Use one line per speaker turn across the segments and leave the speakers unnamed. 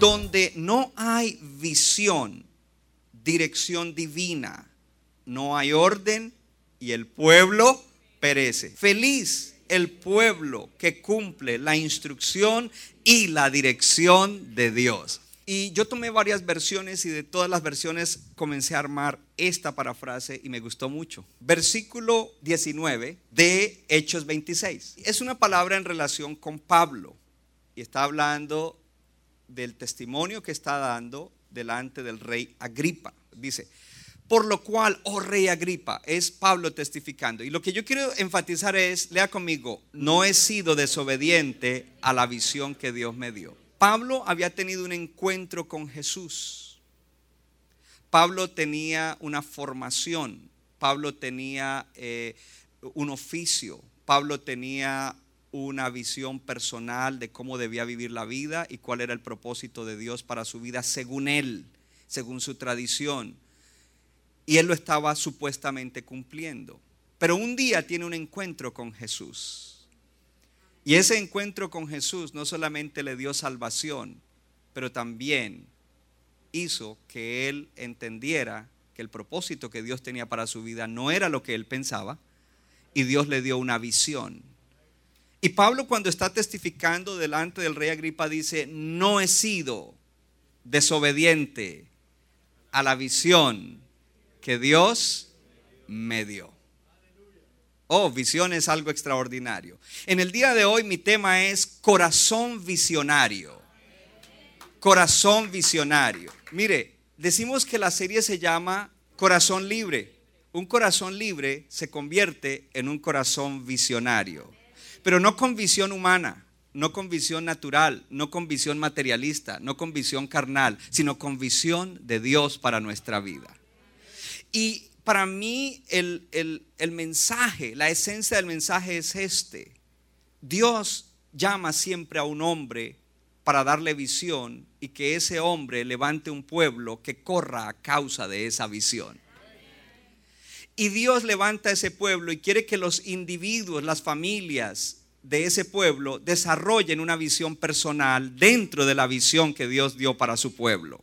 Donde no hay visión, dirección divina, no hay orden y el pueblo perece. Feliz el pueblo que cumple la instrucción y la dirección de Dios. Y yo tomé varias versiones y de todas las versiones comencé a armar esta parafrase y me gustó mucho. Versículo 19 de Hechos 26. Es una palabra en relación con Pablo y está hablando del testimonio que está dando delante del rey Agripa. Dice, por lo cual, oh rey Agripa, es Pablo testificando. Y lo que yo quiero enfatizar es, lea conmigo, no he sido desobediente a la visión que Dios me dio. Pablo había tenido un encuentro con Jesús. Pablo tenía una formación, Pablo tenía eh, un oficio, Pablo tenía una visión personal de cómo debía vivir la vida y cuál era el propósito de Dios para su vida según él, según su tradición. Y él lo estaba supuestamente cumpliendo. Pero un día tiene un encuentro con Jesús. Y ese encuentro con Jesús no solamente le dio salvación, pero también hizo que él entendiera que el propósito que Dios tenía para su vida no era lo que él pensaba, y Dios le dio una visión. Y Pablo cuando está testificando delante del rey Agripa dice, no he sido desobediente a la visión que Dios me dio. Oh, visión es algo extraordinario. En el día de hoy mi tema es corazón visionario. Corazón visionario. Mire, decimos que la serie se llama Corazón Libre. Un corazón libre se convierte en un corazón visionario. Pero no con visión humana, no con visión natural, no con visión materialista, no con visión carnal, sino con visión de Dios para nuestra vida. Y para mí el, el, mensaje, la esencia del mensaje es este. Dios llama siempre a un hombre para darle visión y que ese hombre levante un pueblo que corra a causa de esa visión. Y Dios levanta ese pueblo y quiere que los individuos, las familias de ese pueblo desarrollen una visión personal dentro de la visión que Dios dio para su pueblo.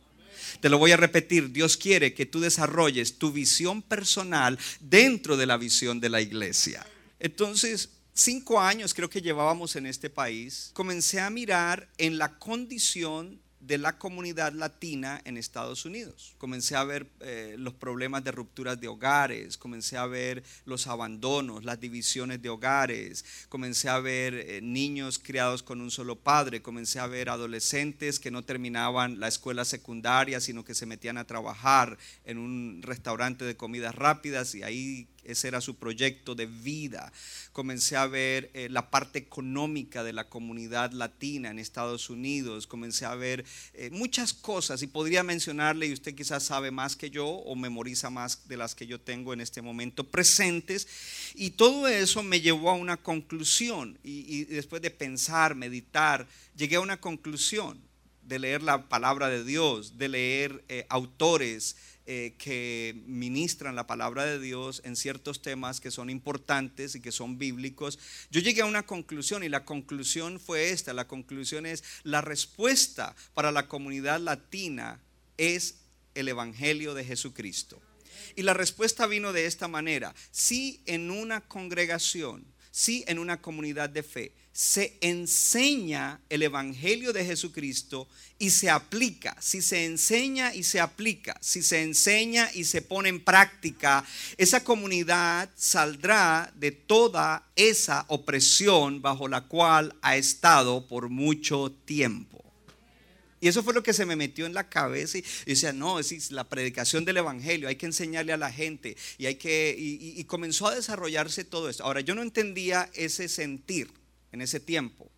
Te lo voy a repetir, Dios quiere que tú desarrolles tu visión personal dentro de la visión de la iglesia. Entonces, cinco años creo que llevábamos en este país, comencé a mirar en la condición de la comunidad latina en Estados Unidos. Comencé a ver eh, los problemas de rupturas de hogares, comencé a ver los abandonos, las divisiones de hogares, comencé a ver eh, niños criados con un solo padre, comencé a ver adolescentes que no terminaban la escuela secundaria, sino que se metían a trabajar en un restaurante de comidas rápidas y ahí ese era su proyecto de vida. Comencé a ver eh, la parte económica de la comunidad latina en Estados Unidos. Comencé a ver eh, muchas cosas y podría mencionarle, y usted quizás sabe más que yo o memoriza más de las que yo tengo en este momento presentes. Y todo eso me llevó a una conclusión. Y, después de pensar, meditar, llegué a una conclusión de leer la palabra de Dios, de leer eh, autores eh, que ministran la palabra de Dios en ciertos temas que son importantes y que son bíblicos, yo llegué a una conclusión y la conclusión fue esta, la conclusión es la respuesta para la comunidad latina es el Evangelio de Jesucristo. Y la respuesta vino de esta manera, si en una congregación, si en una comunidad de fe, se enseña el Evangelio de Jesucristo y se aplica, si se enseña y se aplica, si se enseña y se pone en práctica, esa comunidad saldrá de toda esa opresión bajo la cual ha estado por mucho tiempo. Y eso fue lo que se me metió en la cabeza. Y decía, no, es la predicación del Evangelio, hay que enseñarle a la gente. Y, hay que, y, comenzó a desarrollarse todo esto. Ahora, yo no entendía ese sentir en ese tiempo.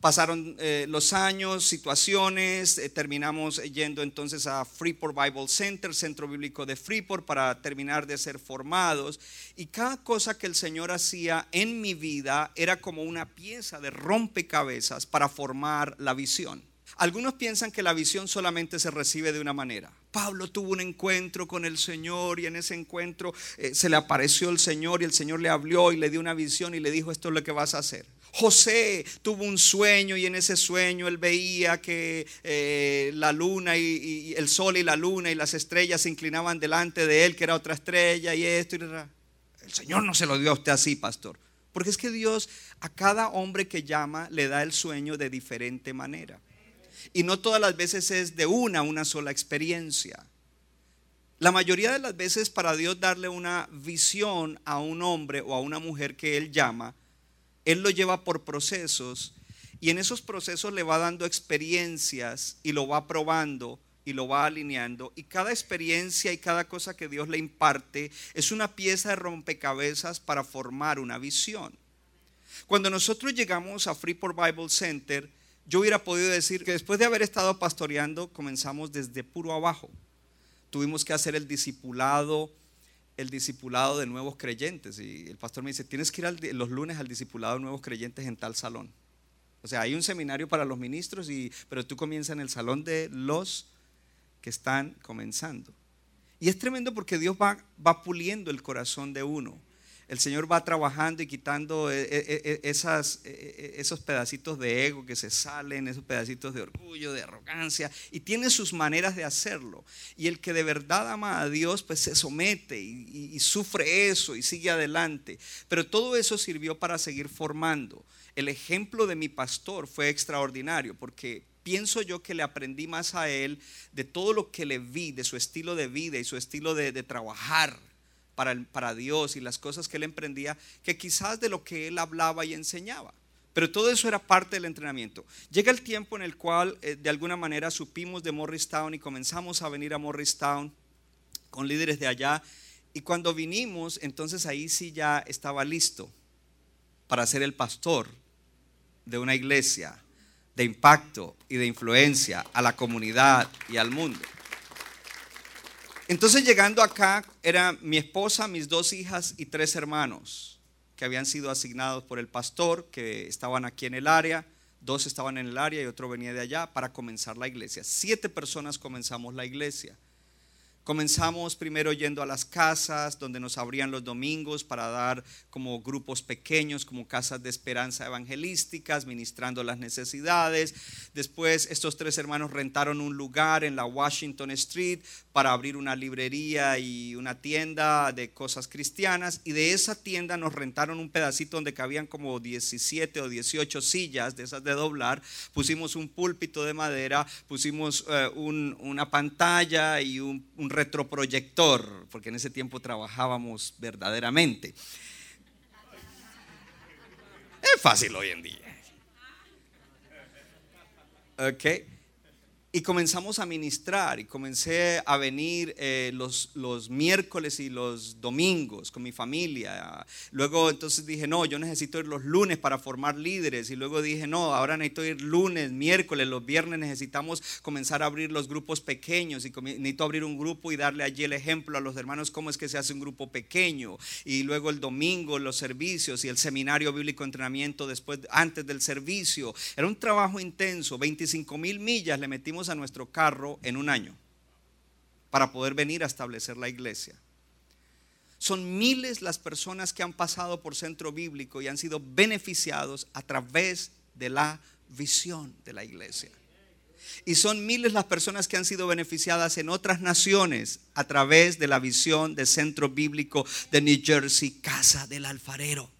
Pasaron eh, los años, situaciones, eh, terminamos yendo entonces a Freeport Bible Center, Centro Bíblico de Freeport, para terminar de ser formados. Y cada cosa que el Señor hacía en mi vida era como una pieza de rompecabezas para formar la visión. Algunos piensan que la visión solamente se recibe de una manera. Pablo tuvo un encuentro con el Señor y en ese encuentro eh, se le apareció el Señor y el Señor le habló y le dio una visión y le dijo esto es lo que vas a hacer. José tuvo un sueño y en ese sueño él veía que eh, la luna y, el sol y la luna y las estrellas se inclinaban delante de él, que era otra estrella y esto. Y el Señor no se lo dio a usted así, pastor. Porque es que Dios a cada hombre que llama le da el sueño de diferente manera. Y no todas las veces es de una, una sola experiencia. La mayoría de las veces para Dios darle una visión a un hombre o a una mujer que Él llama, Él lo lleva por procesos y en esos procesos le va dando experiencias y lo va probando y lo va alineando. Y cada experiencia y cada cosa que Dios le imparte es una pieza de rompecabezas para formar una visión. Cuando nosotros llegamos a Freeport Bible Center, yo hubiera podido decir que después de haber estado pastoreando, comenzamos desde puro abajo. Tuvimos que hacer el discipulado, el discipulado de nuevos creyentes. Y el pastor me dice, tienes que ir los lunes al discipulado de nuevos creyentes en tal salón. O sea, hay un seminario para los ministros, y, pero tú comienzas en el salón de los que están comenzando. Y es tremendo porque Dios va, va puliendo el corazón de uno el Señor va trabajando y quitando eh, eh, eh, esas, esos pedacitos de ego que se salen, esos pedacitos de orgullo, de arrogancia, y tiene sus maneras de hacerlo. Y el que de verdad ama a Dios, pues se somete y, sufre eso y sigue adelante. Pero todo eso sirvió para seguir formando. El ejemplo de mi pastor fue extraordinario porque pienso yo que le aprendí más a él de todo lo que le vi, de su estilo de vida y su estilo de trabajar para, Dios y las cosas que él emprendía, que quizás de lo que él hablaba y enseñaba. Pero todo eso era parte del entrenamiento. Llega el tiempo en el cual eh, de alguna manera supimos de Morristown y comenzamos a venir a Morristown con líderes de allá. Y cuando vinimos, entonces ahí sí ya estaba listo para ser el pastor de una iglesia de impacto y de influencia a la comunidad y al mundo. Entonces llegando acá era mi esposa, mis dos hijas y tres hermanos que habían sido asignados por el pastor, que estaban aquí en el área, dos estaban en el área y otro venía de allá para comenzar la iglesia. Siete personas comenzamos la iglesia. Comenzamos primero yendo a las casas donde nos abrían los domingos para dar como grupos pequeños, como casas de esperanza evangelísticas, ministrando las necesidades. Después estos tres hermanos rentaron un lugar en la Washington Street para abrir una librería y una tienda de cosas cristianas. Y de esa tienda nos rentaron un pedacito donde cabían como 17 o 18 sillas de esas de doblar. Pusimos un púlpito de madera, pusimos eh, una pantalla y un, un retroproyector, porque en ese tiempo trabajábamos verdaderamente. Es fácil hoy en día. Ok y comenzamos a ministrar y comencé a venir eh, los, los miércoles y los domingos con mi familia. Luego entonces dije, no, yo necesito ir los lunes para formar líderes. Y luego dije, no, ahora necesito ir lunes, miércoles, los viernes necesitamos comenzar a abrir los grupos pequeños y necesito abrir un grupo y darle allí el ejemplo a los hermanos cómo es que se hace un grupo pequeño. Y luego el domingo los servicios y el seminario bíblico entrenamiento después, antes del servicio. Era un trabajo intenso, 25 mil millas le metimos a nuestro carro en un año para poder venir a establecer la iglesia. Son miles las personas que han pasado por centro bíblico y han sido beneficiados a través de la visión de la iglesia. Y son miles las personas que han sido beneficiadas en otras naciones a través de la visión del centro bíblico de New Jersey, Casa del Alfarero.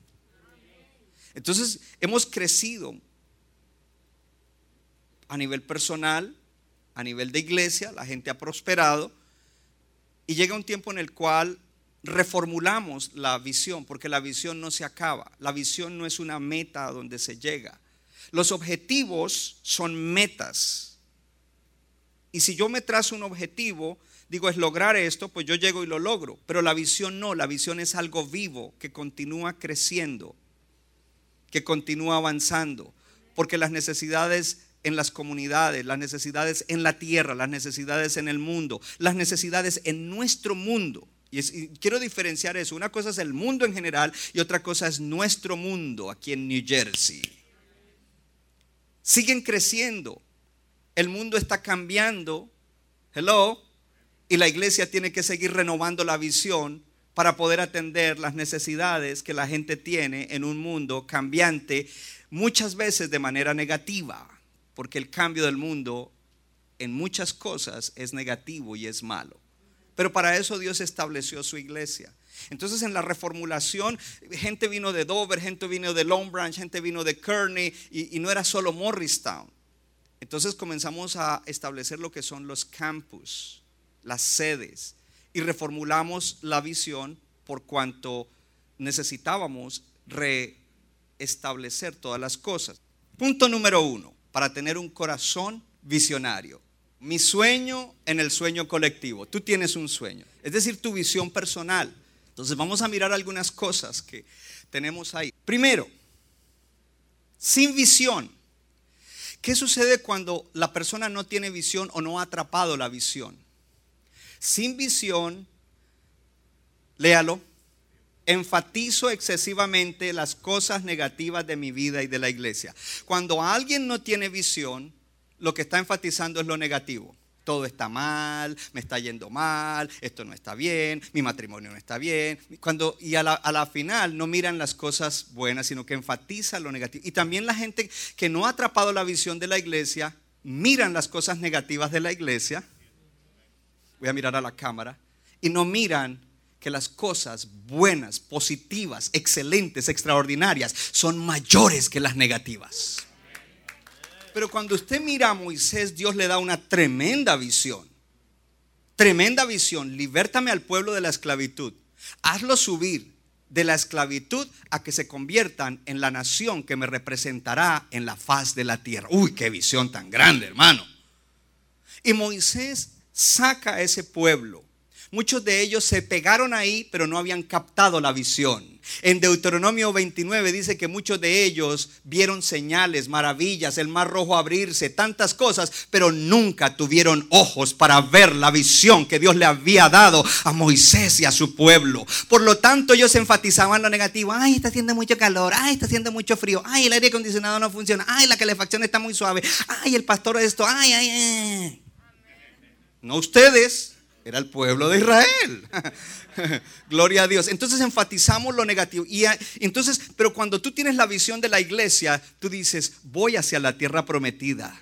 Entonces hemos crecido a nivel personal, a nivel de iglesia, la gente ha prosperado y llega un tiempo en el cual reformulamos la visión, porque la visión no se acaba, la visión no es una meta a donde se llega. Los objetivos son metas, Y si yo me trazo un objetivo, digo, es lograr esto, pues yo llego y lo logro. Pero la visión no, la visión es algo vivo que continúa creciendo, que continúa avanzando, porque las necesidades en las comunidades, las necesidades en la tierra, las necesidades en el mundo, las necesidades en nuestro mundo. Y, quiero diferenciar eso. Una cosa es el mundo en general y otra cosa es nuestro mundo aquí en New Jersey. Siguen creciendo. El mundo está cambiando. Hello. Y la iglesia tiene que seguir renovando la visión para poder atender las necesidades que la gente tiene en un mundo cambiante, muchas veces de manera negativa porque el cambio del mundo en muchas cosas es negativo y es malo. Pero para eso Dios estableció su iglesia. Entonces en la reformulación, gente vino de Dover, gente vino de Long Branch, gente vino de Kearney y, y no era solo Morristown. Entonces comenzamos a establecer lo que son los campus, las sedes, y reformulamos la visión por cuanto necesitábamos reestablecer todas las cosas. Punto número uno para tener un corazón visionario. Mi sueño en el sueño colectivo. Tú tienes un sueño, es decir, tu visión personal. Entonces vamos a mirar algunas cosas que tenemos ahí. Primero, sin visión. ¿Qué sucede cuando la persona no tiene visión o no ha atrapado la visión? Sin visión, léalo, enfatizo excesivamente las cosas negativas de mi vida y de la iglesia. Cuando alguien no tiene visión, lo que está enfatizando es lo negativo. Todo está mal, me está yendo mal, esto no está bien, mi matrimonio no está bien. Cuando, y a la, final no miran las cosas buenas, sino que enfatiza lo negativo. Y también la gente que no ha atrapado la visión de la iglesia, miran las cosas negativas de la iglesia. Voy a mirar a la cámara. Y no miran que las cosas buenas, positivas, excelentes, extraordinarias son mayores que las negativas. Pero cuando usted mira a Moisés, Dios le da una tremenda visión. Tremenda visión. Libértame al pueblo de la esclavitud. Hazlo subir de la esclavitud a que se conviertan en la nación que me representará en la faz de la tierra. Uy, qué visión tan grande, hermano. Y Moisés saca a ese pueblo Muchos de ellos se pegaron ahí, pero no habían captado la visión. En Deuteronomio 29 dice que muchos de ellos vieron señales, maravillas, el mar rojo abrirse, tantas cosas, pero nunca tuvieron ojos para ver la visión que Dios le había dado a Moisés y a su pueblo. Por lo tanto, ellos enfatizaban lo negativo. Ay, está haciendo mucho calor. Ay, está haciendo mucho frío. Ay, el aire acondicionado no funciona. Ay, la calefacción está muy suave. Ay, el pastor esto. Ay, ay, ay. No ustedes era el pueblo de Israel. Gloria a Dios. Entonces enfatizamos lo negativo. Entonces, pero cuando tú tienes la visión de la iglesia, tú dices, voy hacia la tierra prometida.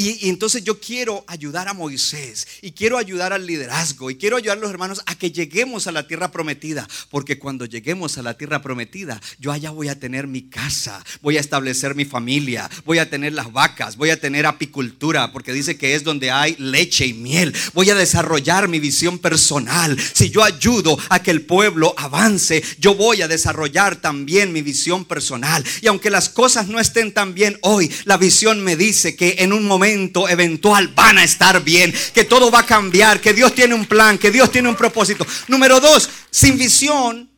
Y, entonces yo quiero ayudar a Moisés y quiero ayudar al liderazgo y quiero ayudar a los hermanos a que lleguemos a la tierra prometida. Porque cuando lleguemos a la tierra prometida, yo allá voy a tener mi casa, voy a establecer mi familia, voy a tener las vacas, voy a tener apicultura, porque dice que es donde hay leche y miel. Voy a desarrollar mi visión personal. Si yo ayudo a que el pueblo avance, yo voy a desarrollar también mi visión personal. Y aunque las cosas no estén tan bien hoy, la visión me dice que en un momento eventual van a estar bien, que todo va a cambiar, que Dios tiene un plan, que Dios tiene un propósito. Número dos, sin visión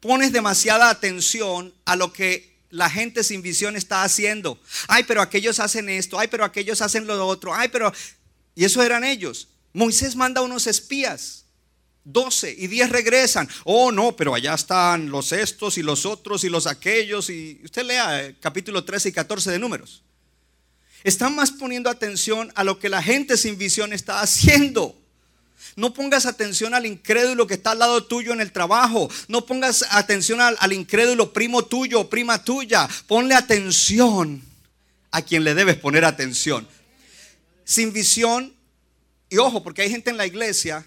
pones demasiada atención a lo que la gente sin visión está haciendo. Ay, pero aquellos hacen esto, ay, pero aquellos hacen lo otro, ay, pero... Y eso eran ellos. Moisés manda unos espías. 12 y 10 regresan. Oh, no, pero allá están los estos y los otros y los aquellos. Y usted lea el capítulo 13 y 14 de números. Están más poniendo atención a lo que la gente sin visión está haciendo. No pongas atención al incrédulo que está al lado tuyo en el trabajo. No pongas atención al, incrédulo primo tuyo o prima tuya. Ponle atención a quien le debes poner atención. Sin visión, y ojo, porque hay gente en la iglesia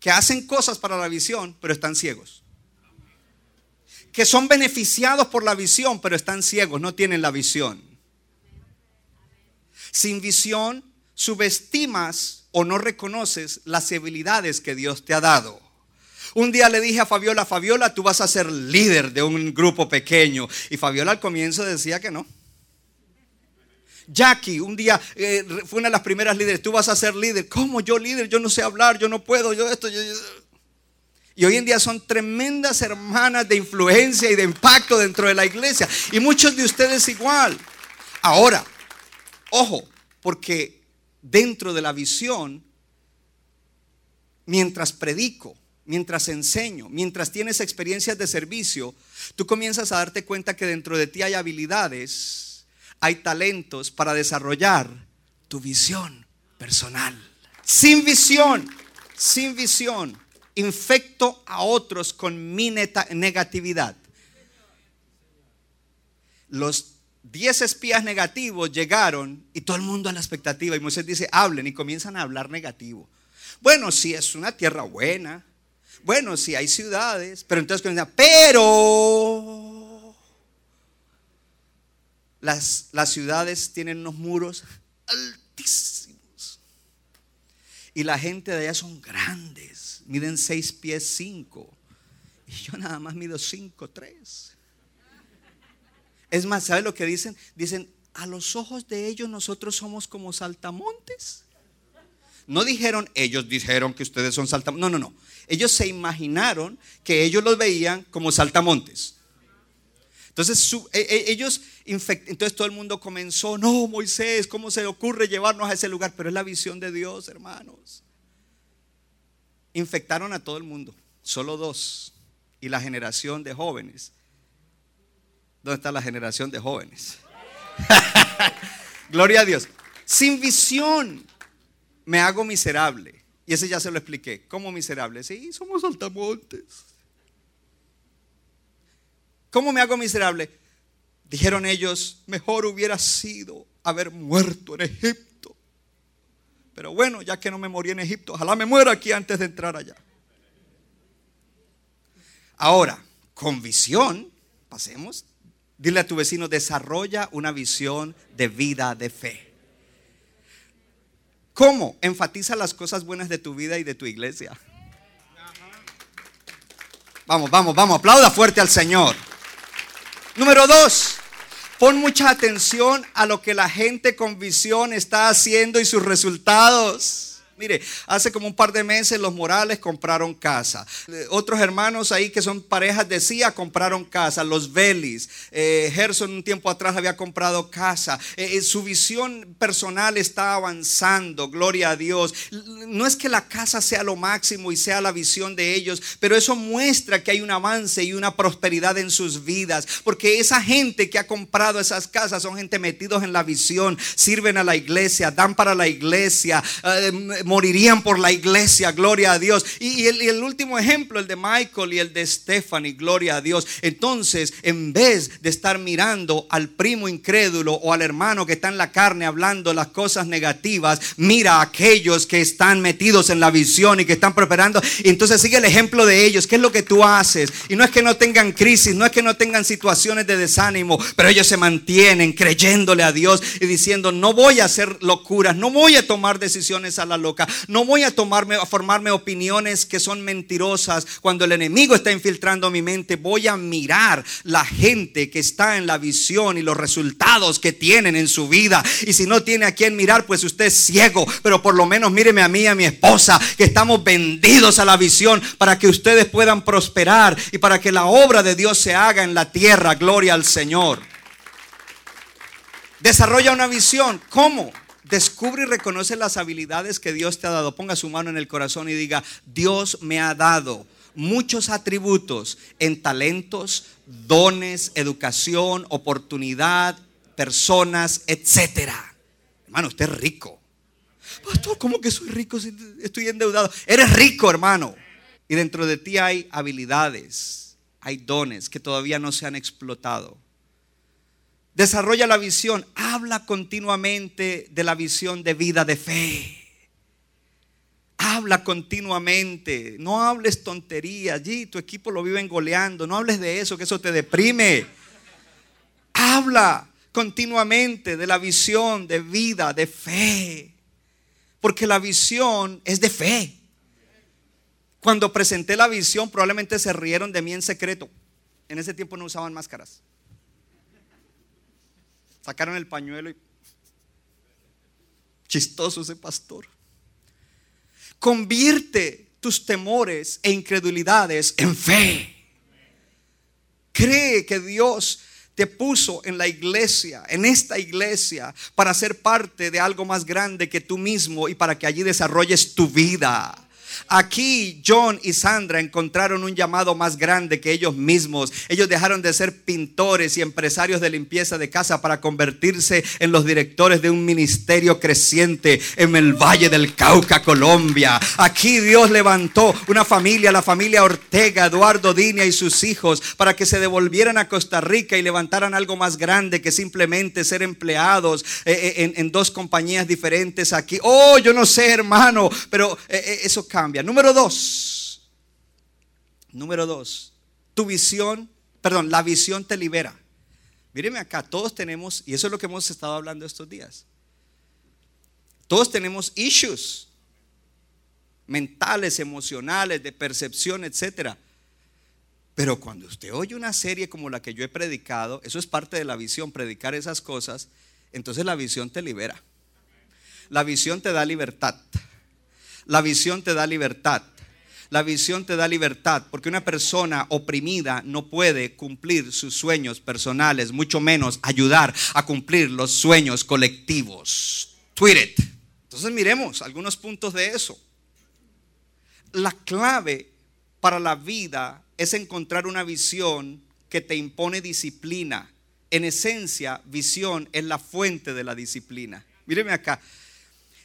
que hacen cosas para la visión, pero están ciegos. Que son beneficiados por la visión, pero están ciegos, no tienen la visión. Sin visión, subestimas o no reconoces las habilidades que Dios te ha dado. Un día le dije a Fabiola, Fabiola, tú vas a ser líder de un grupo pequeño. Y Fabiola al comienzo decía que no. Jackie, un día eh, fue una de las primeras líderes. Tú vas a ser líder. ¿Cómo yo líder? Yo no sé hablar, yo no puedo, yo esto. Y hoy en día son tremendas hermanas de influencia y de impacto dentro de la iglesia. Y muchos de ustedes igual. Ahora, ojo, porque dentro de la visión, mientras predico, mientras enseño, mientras tienes experiencias de servicio, tú comienzas a darte cuenta que dentro de ti hay habilidades, hay talentos para desarrollar tu visión personal. Sin visión, sin visión, infecto a otros con mi negatividad. Los 10 espías negativos llegaron y todo el mundo a la expectativa. Y Moisés dice, hablen y comienzan a hablar negativo. Bueno, si es una tierra buena. Bueno, si hay ciudades. Pero entonces comienzan, pero las, las ciudades tienen unos muros altísimos. Y la gente de allá son grandes. Miden 6 pies 5. Y yo nada más mido 5, 3. Es más, ¿sabes lo que dicen? Dicen, a los ojos de ellos nosotros somos como saltamontes. No dijeron, ellos dijeron que ustedes son saltamontes. No, no, no. Ellos se imaginaron que ellos los veían como saltamontes. Entonces, e- e- ellos, infect- entonces todo el mundo comenzó, no, Moisés, ¿cómo se le ocurre llevarnos a ese lugar? Pero es la visión de Dios, hermanos. Infectaron a todo el mundo, solo dos. Y la generación de jóvenes. ¿Dónde está la generación de jóvenes? Gloria a Dios. Sin visión me hago miserable. Y ese ya se lo expliqué. ¿Cómo miserable? Sí, somos saltamontes. ¿Cómo me hago miserable? Dijeron ellos, mejor hubiera sido haber muerto en Egipto. Pero bueno, ya que no me morí en Egipto, ojalá me muera aquí antes de entrar allá. Ahora, con visión, pasemos. Dile a tu vecino, desarrolla una visión de vida de fe. ¿Cómo? Enfatiza las cosas buenas de tu vida y de tu iglesia. Vamos, vamos, vamos, aplauda fuerte al Señor. Número dos, pon mucha atención a lo que la gente con visión está haciendo y sus resultados. Mire, hace como un par de meses los Morales compraron casa. Eh, Otros hermanos ahí que son parejas de CIA compraron casa. Los Vélez. Eh, Gerson un tiempo atrás había comprado casa. Eh, eh, su visión personal está avanzando. Gloria a Dios. No es que la casa sea lo máximo y sea la visión de ellos, pero eso muestra que hay un avance y una prosperidad en sus vidas. Porque esa gente que ha comprado esas casas son gente metidos en la visión, sirven a la iglesia, dan para la iglesia, morirían por la iglesia, gloria a Dios. Y, el último ejemplo, el de Michael y el de Stephanie, gloria a Dios. Entonces, en vez de estar mirando al primo incrédulo o al hermano que está en la carne hablando las cosas negativas, mira a aquellos que están metidos en la visión y que están prosperando. Y entonces sigue el ejemplo de ellos. ¿Qué es lo que tú haces? Y no es que no tengan crisis, no es que no tengan situaciones de desánimo, pero ellos se mantienen creyéndole a Dios y diciendo, no voy a hacer locuras, no voy a tomar decisiones a la loca, no voy a tomarme a formarme opiniones que son mentirosas cuando el enemigo está infiltrando mi mente, voy a mirar la gente que está en la visión y los resultados que tienen en su vida. Y si no tiene a quien mirar, pues usted es ciego, pero por lo menos míreme a mí y a mi esposa, que estamos vendidos a la visión para que ustedes puedan prosperar y para que la obra de Dios se haga en la tierra. Gloria al Señor. Desarrolla una visión. ¿Cómo? Descubre y reconoce las habilidades que Dios te ha dado. Ponga su mano en el corazón y diga, Dios me ha dado muchos atributos en talentos, dones, educación, oportunidad, personas, etcétera. Hermano, usted es rico. Pastor, ¿cómo que soy rico si estoy endeudado? Eres rico, hermano. Y dentro de ti hay habilidades, hay dones que todavía no se han explotado. Desarrolla la visión, habla continuamente de la visión de vida de fe. Habla continuamente, no hables tonterías. Allí tu equipo lo viven goleando, no hables de eso, que eso te deprime. Habla continuamente de la visión de vida de fe. Porque la visión es de fe. Cuando presenté la visión, probablemente se rieron de mí en secreto. En ese tiempo no usaban máscaras. Sacaron el pañuelo y Chistoso ese pastor. Convierte tus temores e incredulidades en fe. Cree que Dios te puso en la iglesia, en esta iglesia, para ser parte de algo más grande que tú mismo y para que allí desarrolles tu vida. Aquí John y Sandra encontraron un llamado más grande que ellos mismos. Ellos dejaron de ser pintores y empresarios de limpieza de casa para convertirse en los directores de un ministerio creciente en el Valle del Cauca, Colombia. Aquí Dios levantó una familia, la familia Ortega, Eduardo Dinia y sus hijos, para que se devolvieran a Costa Rica y levantaran algo más grande que simplemente ser empleados eh, eh, en, dos compañías diferentes aquí. Oh, yo no sé, hermano, pero eh, eso Número dos. Número dos. Tu visión, perdón, la visión te libera. Míreme acá, todos tenemos, y eso es lo que hemos estado hablando estos días. Todos tenemos issues mentales, emocionales, de percepción, etcétera. Pero cuando usted oye una serie como la que yo he predicado, eso es parte de la visión, predicar esas cosas, entonces la visión te libera. La visión te da libertad. La visión te da libertad. La visión te da libertad porque una persona oprimida no puede cumplir sus sueños personales, mucho menos ayudar a cumplir los sueños colectivos. Tweet it. Entonces miremos algunos puntos de eso. La clave para la vida es encontrar una visión que te impone disciplina. En esencia, visión es la fuente de la disciplina. Míreme acá.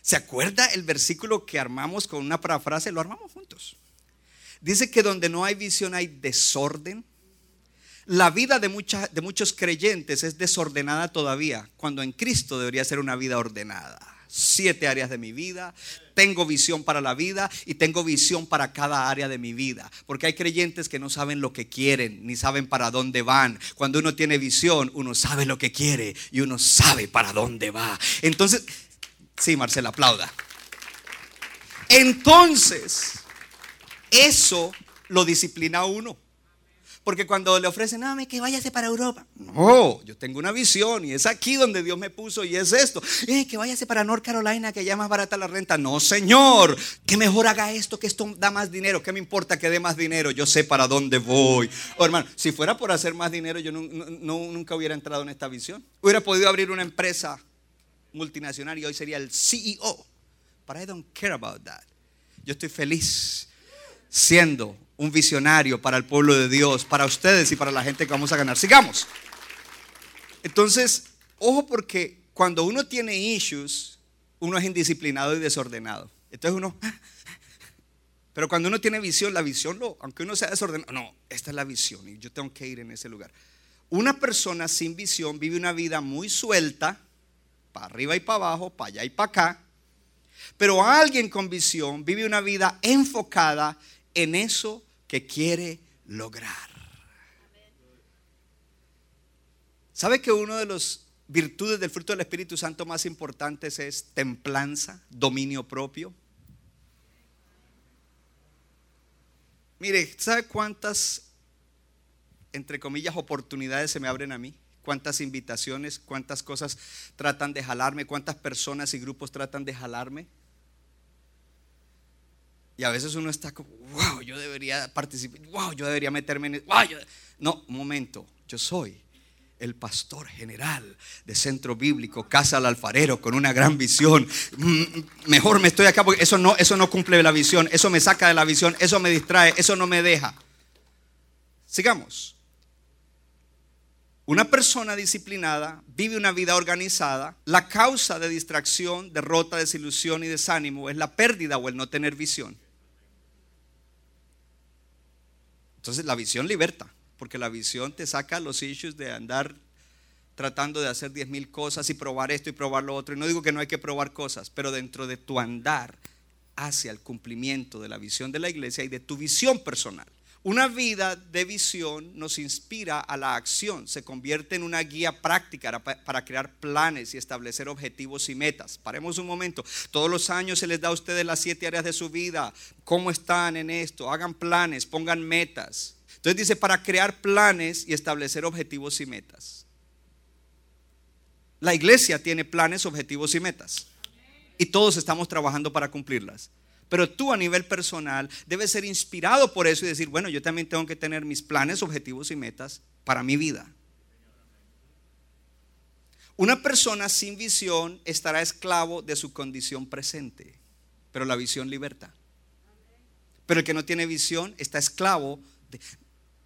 ¿Se acuerda el versículo que armamos con una parafrase? Lo armamos juntos. Dice que donde no hay visión hay desorden. La vida de, de muchos creyentes es desordenada todavía, cuando en Cristo debería ser una vida ordenada. Siete áreas de mi vida, tengo visión para la vida y tengo visión para cada área de mi vida. Porque hay creyentes que no saben lo que quieren, ni saben para dónde van. Cuando uno tiene visión, uno sabe lo que quiere y uno sabe para dónde va. Entonces, Sí, Marcela, aplauda. Entonces, eso lo disciplina a uno. Porque cuando le ofrecen, no, que váyase para Europa. No, yo tengo una visión y es aquí donde Dios me puso y es esto. Eh, que váyase para North Carolina, que ya más barata la renta. No, Señor, que mejor haga esto, que esto da más dinero. ¿Qué me importa que dé más dinero? Yo sé para dónde voy. Oh, hermano, si fuera por hacer más dinero, yo nunca hubiera entrado en esta visión. Hubiera podido abrir una empresa multinacional y hoy sería el CEO. But I don't care about that. Yo estoy feliz siendo un visionario para el pueblo de Dios, para ustedes y para la gente que vamos a ganar. Sigamos. Entonces, ojo porque cuando uno tiene issues, uno es indisciplinado y desordenado. Entonces uno, pero cuando uno tiene visión, la visión, lo, aunque uno sea desordenado, no, esta es la visión y yo tengo que ir en ese lugar. Una persona sin visión vive una vida muy suelta, para arriba y para abajo, para allá y para acá. Pero alguien con visión vive una vida enfocada en eso que quiere lograr. ¿Sabe que uno de los virtudes del fruto del Espíritu Santo más importantes es templanza, dominio propio? Mire, ¿sabe cuántas, entre comillas, oportunidades se me abren a mí? Cuántas invitaciones, cuántas cosas tratan de jalarme, cuántas personas y grupos tratan de jalarme. Y a veces uno está como, wow, yo debería participar, wow, yo debería meterme en... eso. No, un momento, yo soy el pastor general de Centro Bíblico, Casa al Alfarero, con una gran visión. Mm, mejor me estoy acá porque eso no, eso no cumple la visión, eso me saca de la visión, eso me distrae, eso no me deja. Sigamos. Una persona disciplinada vive una vida organizada. La causa de distracción, derrota, desilusión y desánimo es la pérdida o el no tener visión. Entonces la visión liberta, porque la visión te saca los issues de andar tratando de hacer diez mil cosas y probar esto y probar lo otro. Y no digo que no hay que probar cosas, pero dentro de tu andar hacia el cumplimiento de la visión de la iglesia y de tu visión personal. Una vida de visión nos inspira a la acción, se convierte en una guía práctica para crear planes y establecer objetivos y metas. Paremos un momento, todos los años se les da a ustedes las siete áreas de su vida, cómo están en esto, hagan planes, pongan metas. Entonces dice, para crear planes y establecer objetivos y metas. La iglesia tiene planes, objetivos y metas. Y todos estamos trabajando para cumplirlas. Pero tú a nivel personal debes ser inspirado por eso y decir, bueno, yo también tengo que tener mis planes, objetivos y metas para mi vida. Una persona sin visión estará esclavo de su condición presente, pero la visión liberta. Pero el que no tiene visión está esclavo de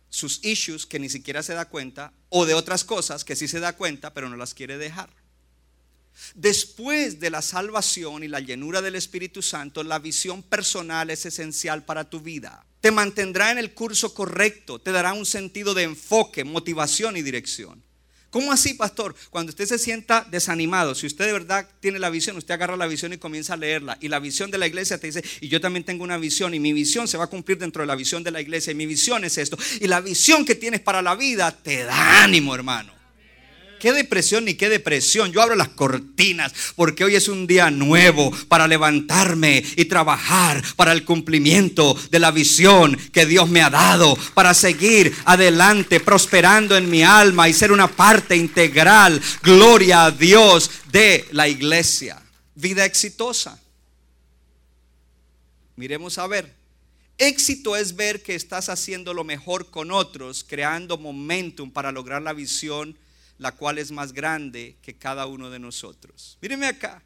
sus issues que ni siquiera se da cuenta o de otras cosas que sí se da cuenta, pero no las quiere dejar. Después de la salvación y la llenura del Espíritu Santo, la visión personal es esencial para tu vida. Te mantendrá en el curso correcto, te dará un sentido de enfoque, motivación y dirección. ¿Cómo así, pastor? Cuando usted se sienta desanimado, si usted de verdad tiene la visión, usted agarra la visión y comienza a leerla. Y la visión de la iglesia te dice, y yo también tengo una visión, y mi visión se va a cumplir dentro de la visión de la iglesia, y mi visión es esto. Y la visión que tienes para la vida te da ánimo, hermano. ¿Qué depresión ni qué depresión? Yo abro las cortinas porque hoy es un día nuevo para levantarme y trabajar para el cumplimiento de la visión que Dios me ha dado, para seguir adelante, prosperando en mi alma y ser una parte integral, gloria a Dios, de la iglesia. Vida exitosa. Miremos a ver. Éxito es ver que estás haciendo lo mejor con otros, creando momentum para lograr la visión la cual es más grande que cada uno de nosotros. Míreme acá.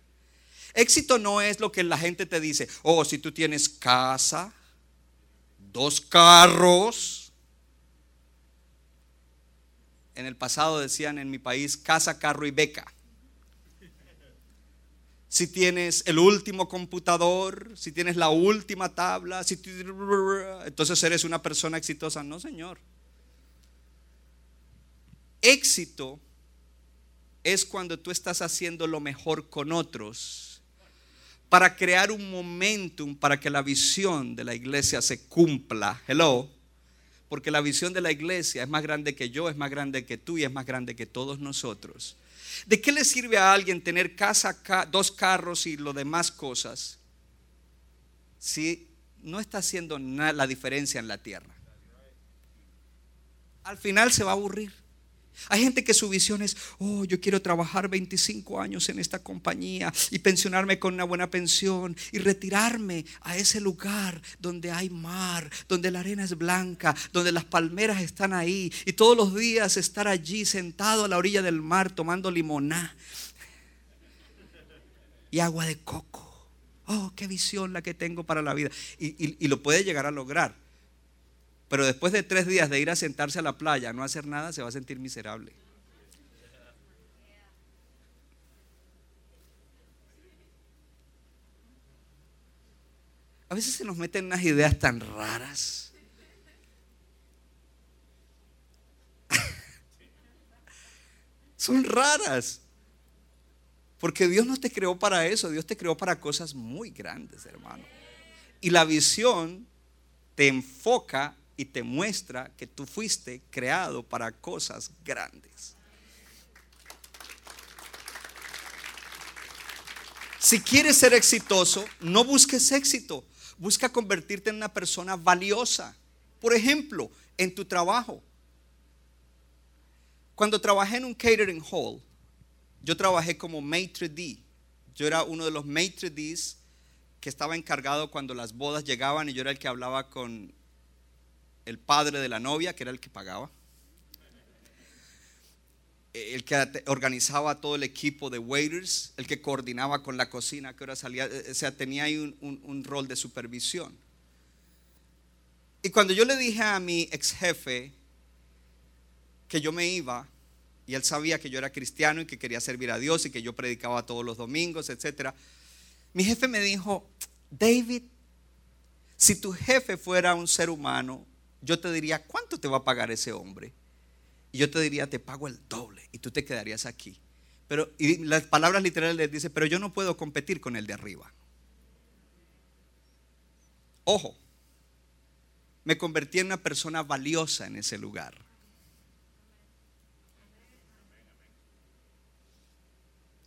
Éxito no es lo que la gente te dice, oh, si tú tienes casa, dos carros. En el pasado decían en mi país casa, carro y beca. Si tienes el último computador, si tienes la última tabla, si entonces eres una persona exitosa. No, Señor. Éxito es cuando tú estás haciendo lo mejor con otros para crear un momentum para que la visión de la iglesia se cumpla. Hello. Porque la visión de la iglesia es más grande que yo, es más grande que tú y es más grande que todos nosotros. ¿De qué le sirve a alguien tener casa, dos carros y lo demás cosas si no está haciendo la diferencia en la tierra? Al final se va a aburrir. Hay gente que su visión es, oh, yo quiero trabajar 25 años en esta compañía y pensionarme con una buena pensión y retirarme a ese lugar donde hay mar, donde la arena es blanca, donde las palmeras están ahí y todos los días estar allí sentado a la orilla del mar tomando limoná y agua de coco. Oh, qué visión la que tengo para la vida. Y, y lo puede llegar a lograr. Pero después de tres días de ir a sentarse a la playa, no hacer nada, se va a sentir miserable. A veces se nos meten unas ideas tan raras. Son raras. Porque Dios no te creó para eso, Dios te creó para cosas muy grandes, hermano. Y la visión te enfoca y te muestra que tú fuiste creado para cosas grandes. Si quieres ser exitoso, no busques éxito, busca convertirte en una persona valiosa. Por ejemplo, en tu trabajo. Cuando trabajé en un catering hall, yo trabajé como maitre d. Yo era uno de los maitre d's que estaba encargado cuando las bodas llegaban y yo era el que hablaba con el padre de la novia, que era el que pagaba, el que organizaba todo el equipo de waiters, el que coordinaba con la cocina, que ahora salía, eh, o sea, tenía ahí un, un rol de supervisión. Y cuando yo le dije a mi ex jefe que yo me iba, y él sabía que yo era cristiano y que quería servir a Dios y que yo predicaba todos los domingos, etc. Mi jefe me dijo, David, si tu jefe fuera un ser humano, yo te diría, ¿cuánto te va a pagar ese hombre? Y yo te diría, te pago el doble y tú te quedarías aquí. Pero y las palabras literales le dice, pero yo no puedo competir con el de arriba. Ojo, me convertí en una persona valiosa en ese lugar.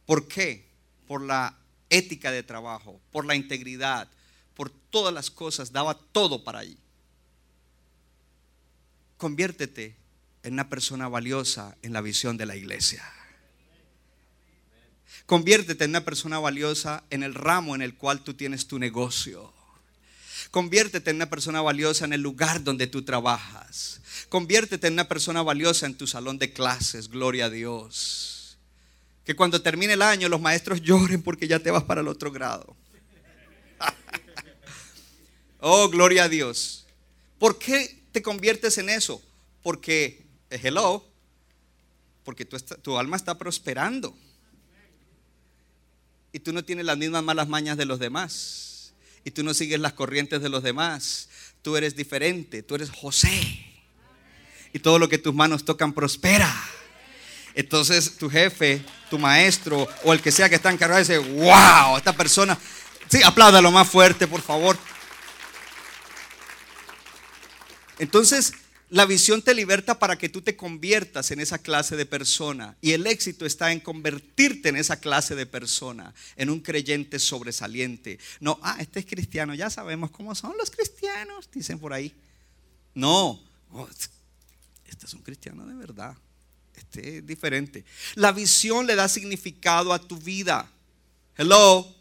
¿Por qué? Por la ética de trabajo, por la integridad, por todas las cosas, daba todo para allí conviértete en una persona valiosa en la visión de la iglesia. Conviértete en una persona valiosa en el ramo en el cual tú tienes tu negocio. Conviértete en una persona valiosa en el lugar donde tú trabajas. Conviértete en una persona valiosa en tu salón de clases. Gloria a Dios. Que cuando termine el año los maestros lloren porque ya te vas para el otro grado. oh, gloria a Dios. ¿Por qué te conviertes en eso? Porque, eh, hello, porque tu, tu alma está prosperando. Y tú no tienes las mismas malas mañas de los demás y tú no sigues las corrientes de los demás. Tú eres diferente, tú eres José. Y todo lo que tus manos tocan prospera. Entonces tu jefe, tu maestro o el que sea que está encargado dice, wow, esta persona, sí, apláudalo más fuerte, por favor. Entonces, la visión te liberta para que tú te conviertas en esa clase de persona. Y el éxito está en convertirte en esa clase de persona, en un creyente sobresaliente. No, ah, este es cristiano, ya sabemos cómo son los cristianos, dicen por ahí. No, este es un cristiano de verdad. Este es diferente. La visión le da significado a tu vida. Hello.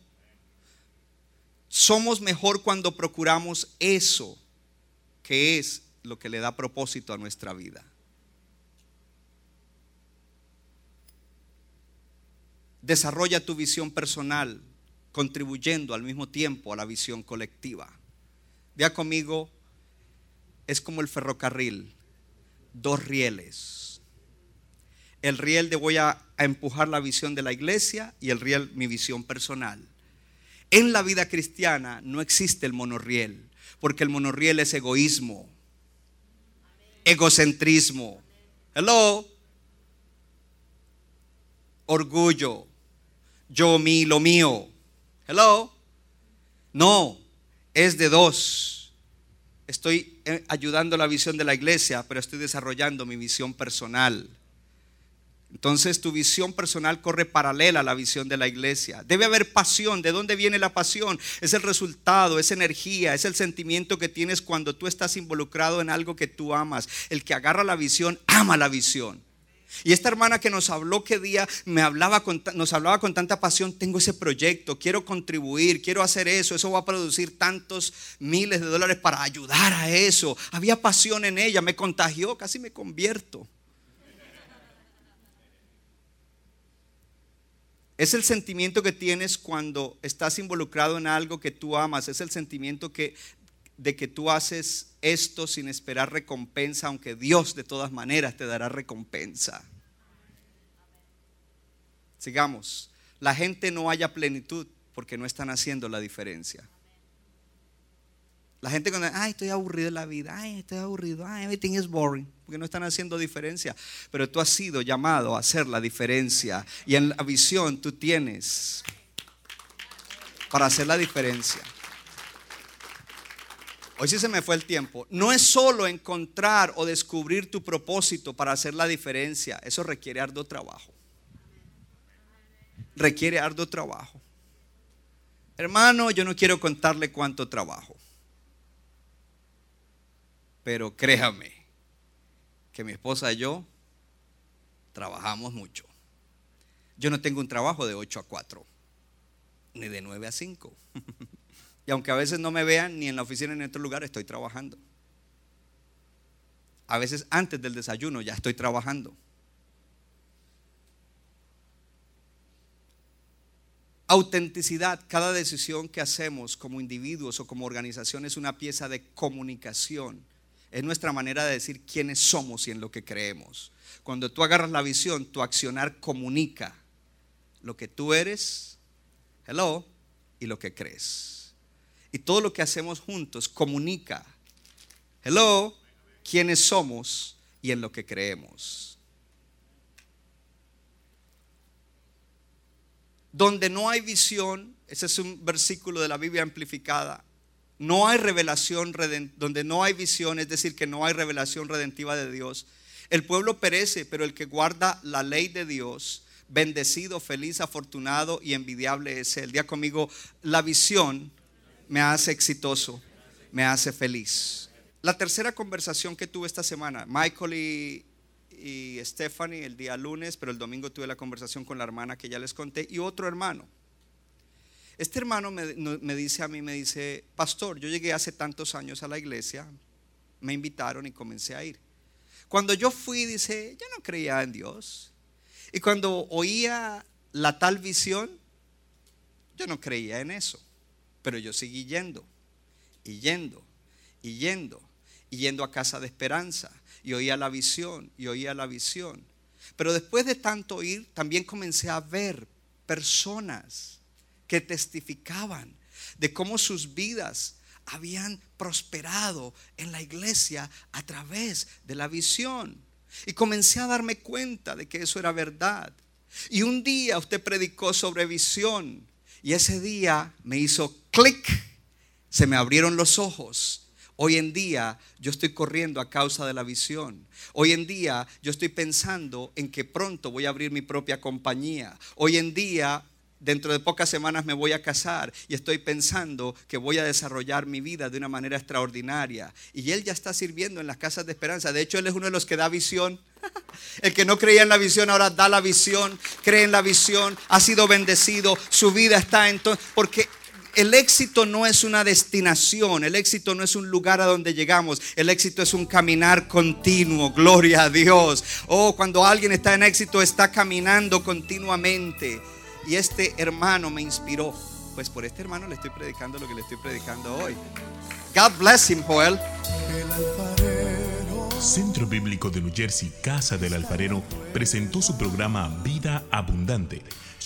Somos mejor cuando procuramos eso que es lo que le da propósito a nuestra vida. Desarrolla tu visión personal, contribuyendo al mismo tiempo a la visión colectiva. Vea conmigo, es como el ferrocarril, dos rieles. El riel de voy a, a empujar la visión de la iglesia y el riel mi visión personal. En la vida cristiana no existe el monorriel, porque el monorriel es egoísmo, egocentrismo. Hello. Orgullo. Yo, mí, lo mío. Hello. No, es de dos. Estoy eh, ayudando la visión de la iglesia, pero estoy desarrollando mi visión personal. Entonces tu visión personal corre paralela a la visión de la iglesia. Debe haber pasión. ¿De dónde viene la pasión? Es el resultado, es energía, es el sentimiento que tienes cuando tú estás involucrado en algo que tú amas. El que agarra la visión, ama la visión. Y esta hermana que nos habló qué día me hablaba nos hablaba con tanta pasión, tengo ese proyecto, quiero contribuir, quiero hacer eso, eso va a producir tantos miles de dólares para ayudar a eso. Había pasión en ella, me contagió, casi me convierto. Es el sentimiento que tienes cuando estás involucrado en algo que tú amas. Es el sentimiento de que tú haces esto sin esperar recompensa, aunque Dios de todas maneras te dará recompensa. Sigamos. La gente no haya plenitud porque no están haciendo la diferencia. La gente cuando, ay, estoy aburrido de la vida, ay, estoy aburrido, ay, everything is boring, porque no están haciendo diferencia. Pero tú has sido llamado a hacer la diferencia. Y en la visión tú tienes para hacer la diferencia. Hoy sí se me fue el tiempo. No es solo encontrar o descubrir tu propósito para hacer la diferencia. Eso requiere arduo trabajo. Requiere arduo trabajo. Hermano, yo no quiero contarle cuánto trabajo. Pero créame que mi esposa y yo trabajamos mucho. Yo no tengo un trabajo de 8 a 4, ni de 9 a 5. y aunque a veces no me vean ni en la oficina ni en otro lugar, estoy trabajando. A veces antes del desayuno ya estoy trabajando. Autenticidad, cada decisión que hacemos como individuos o como organización es una pieza de comunicación es nuestra manera de decir quiénes somos y en lo que creemos. Cuando tú agarras la visión, tu accionar comunica lo que tú eres, hello, y lo que crees. Y todo lo que hacemos juntos comunica, hello, quiénes somos y en lo que creemos. Donde no hay visión, ese es un versículo de la Biblia amplificada, no hay revelación, donde no hay visión, es decir, que no hay revelación redentiva de Dios. El pueblo perece, pero el que guarda la ley de Dios, bendecido, feliz, afortunado y envidiable es él. Día conmigo, la visión me hace exitoso, me hace feliz. La tercera conversación que tuve esta semana, Michael y, y Stephanie el día lunes, pero el domingo tuve la conversación con la hermana que ya les conté y otro hermano. Este hermano me, dice a mí, me dice, pastor, yo llegué hace tantos años a la iglesia, me invitaron y comencé a ir. Cuando yo fui, dice, yo no creía en Dios. Y cuando oía la tal visión, yo no creía en eso. Pero yo seguí yendo, y yendo, y yendo, y yendo a casa de esperanza. Y oía la visión, y oía la visión. Pero después de tanto ir, también comencé a ver personas que testificaban de cómo sus vidas habían prosperado en la iglesia a través de la visión. Y comencé a darme cuenta de que eso era verdad. Y un día usted predicó sobre visión y ese día me hizo clic, se me abrieron los ojos. Hoy en día yo estoy corriendo a causa de la visión. Hoy en día yo estoy pensando en que pronto voy a abrir mi propia compañía. Hoy en día Dentro de pocas semanas me voy a casar y estoy pensando que voy a desarrollar mi vida de una manera extraordinaria. Y él ya está sirviendo en las casas de esperanza. De hecho, él es uno de los que da visión. El que no creía en la visión ahora da la visión, cree en la visión, ha sido bendecido, su vida está en todo. Porque el éxito no es una destinación, el éxito no es un lugar a donde llegamos, el éxito es un caminar continuo, gloria a Dios. Oh, cuando alguien está en éxito está caminando continuamente. Y este hermano me inspiró. Pues por este hermano le estoy predicando lo que le estoy predicando hoy. God bless him, Joel.
Centro Bíblico de New Jersey, Casa del Alfarero, presentó su programa Vida Abundante.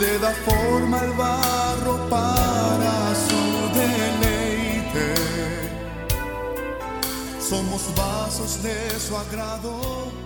le da forma al barro para su deleite. Somos vasos de su agrado